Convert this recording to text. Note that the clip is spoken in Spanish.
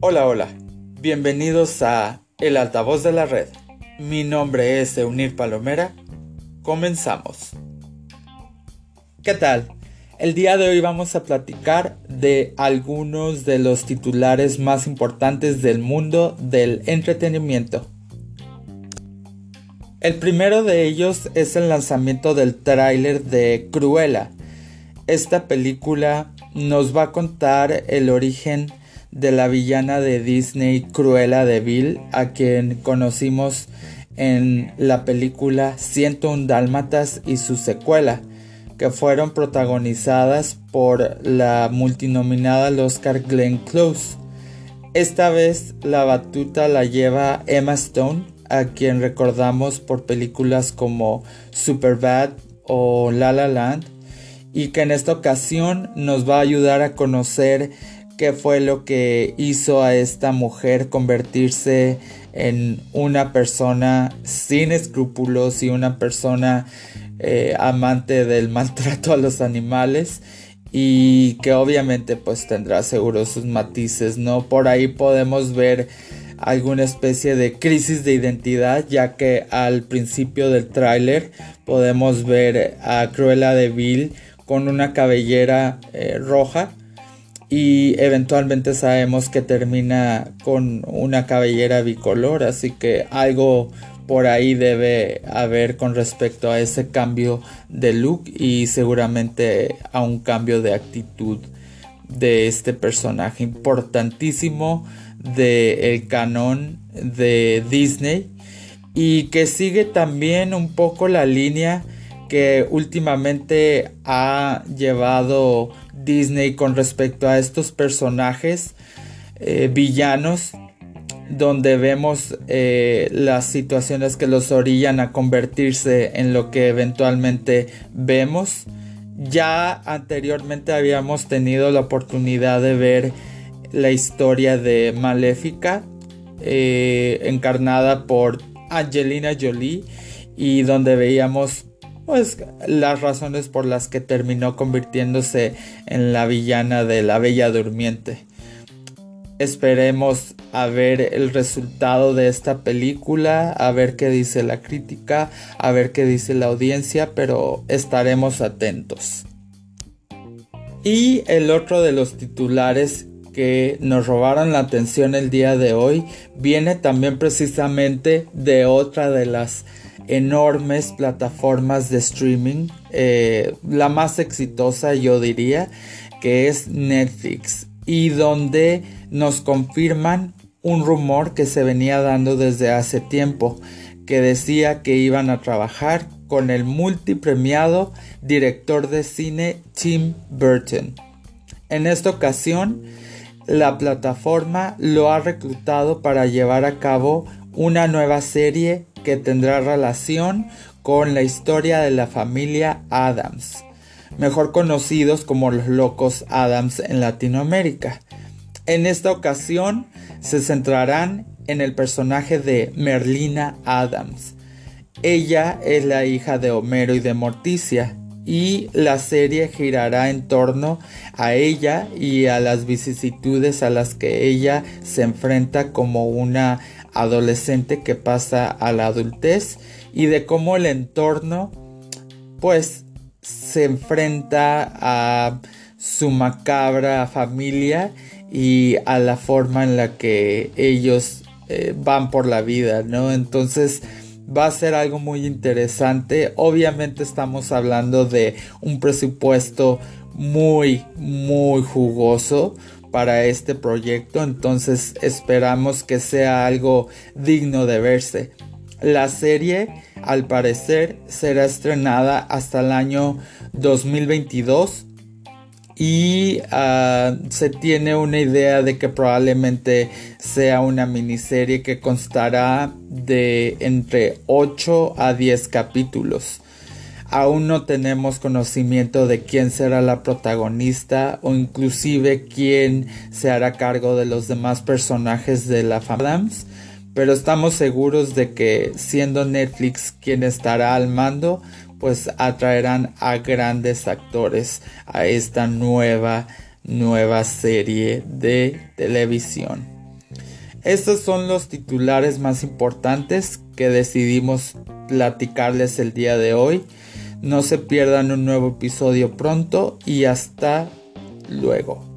Hola, hola. Bienvenidos a El Altavoz de la Red. Mi nombre es Eunir Palomera. Comenzamos. ¿Qué tal? El día de hoy vamos a platicar de algunos de los titulares más importantes del mundo del entretenimiento. El primero de ellos es el lanzamiento del tráiler de Cruella. Esta película nos va a contar el origen de la villana de Disney Cruella de Vil, a quien conocimos en la película 101 Dálmatas y su secuela, que fueron protagonizadas por la multinominada al Oscar Glenn Close. Esta vez la batuta la lleva Emma Stone, a quien recordamos por películas como Superbad o La La Land, y que en esta ocasión nos va a ayudar a conocer qué fue lo que hizo a esta mujer convertirse en una persona sin escrúpulos y una persona eh, amante del maltrato a los animales y que obviamente pues tendrá seguro sus matices, ¿no? Por ahí podemos ver alguna especie de crisis de identidad ya que al principio del tráiler podemos ver a Cruella de Vil con una cabellera eh, roja y eventualmente sabemos que termina con una cabellera bicolor, así que algo por ahí debe haber con respecto a ese cambio de look y seguramente a un cambio de actitud de este personaje importantísimo del el canon de Disney. Y que sigue también un poco la línea que últimamente ha llevado Disney con respecto a estos personajes eh, villanos donde vemos eh, las situaciones que los orillan a convertirse en lo que eventualmente vemos. Ya anteriormente habíamos tenido la oportunidad de ver la historia de Maléfica, eh, encarnada por Angelina Jolie, y donde veíamos pues las razones por las que terminó convirtiéndose en la villana de la Bella Durmiente. Esperemos a ver el resultado de esta película, a ver qué dice la crítica, a ver qué dice la audiencia, pero estaremos atentos. Y el otro de los titulares que nos robaron la atención el día de hoy viene también precisamente de otra de las enormes plataformas de streaming. Eh, la más exitosa yo diría que es Netflix y donde nos confirman un rumor que se venía dando desde hace tiempo que decía que iban a trabajar con el multipremiado director de cine Tim Burton. En esta ocasión, la plataforma lo ha reclutado para llevar a cabo una nueva serie que tendrá relación con la historia de la familia Adams, mejor conocidos como los locos Adams en Latinoamérica. En esta ocasión se centrarán en el personaje de Merlina Adams. Ella es la hija de Homero y de Morticia y la serie girará en torno a ella y a las vicisitudes a las que ella se enfrenta como una adolescente que pasa a la adultez y de cómo el entorno pues se enfrenta a su macabra familia y a la forma en la que ellos eh, van por la vida, ¿no? Entonces va a ser algo muy interesante. Obviamente estamos hablando de un presupuesto muy, muy jugoso para este proyecto, entonces esperamos que sea algo digno de verse. La serie, al parecer, será estrenada hasta el año 2022 y ah, se tiene una idea de que probablemente sea una miniserie que constará de entre 8 a 10 capítulos. Aún no tenemos conocimiento de quién será la protagonista o inclusive quién se hará cargo de los demás personajes de la familia. Pero estamos seguros de que siendo Netflix quien estará al mando, pues atraerán a grandes actores a esta nueva nueva serie de televisión. Estos son los titulares más importantes que decidimos platicarles el día de hoy. No se pierdan un nuevo episodio pronto y hasta luego.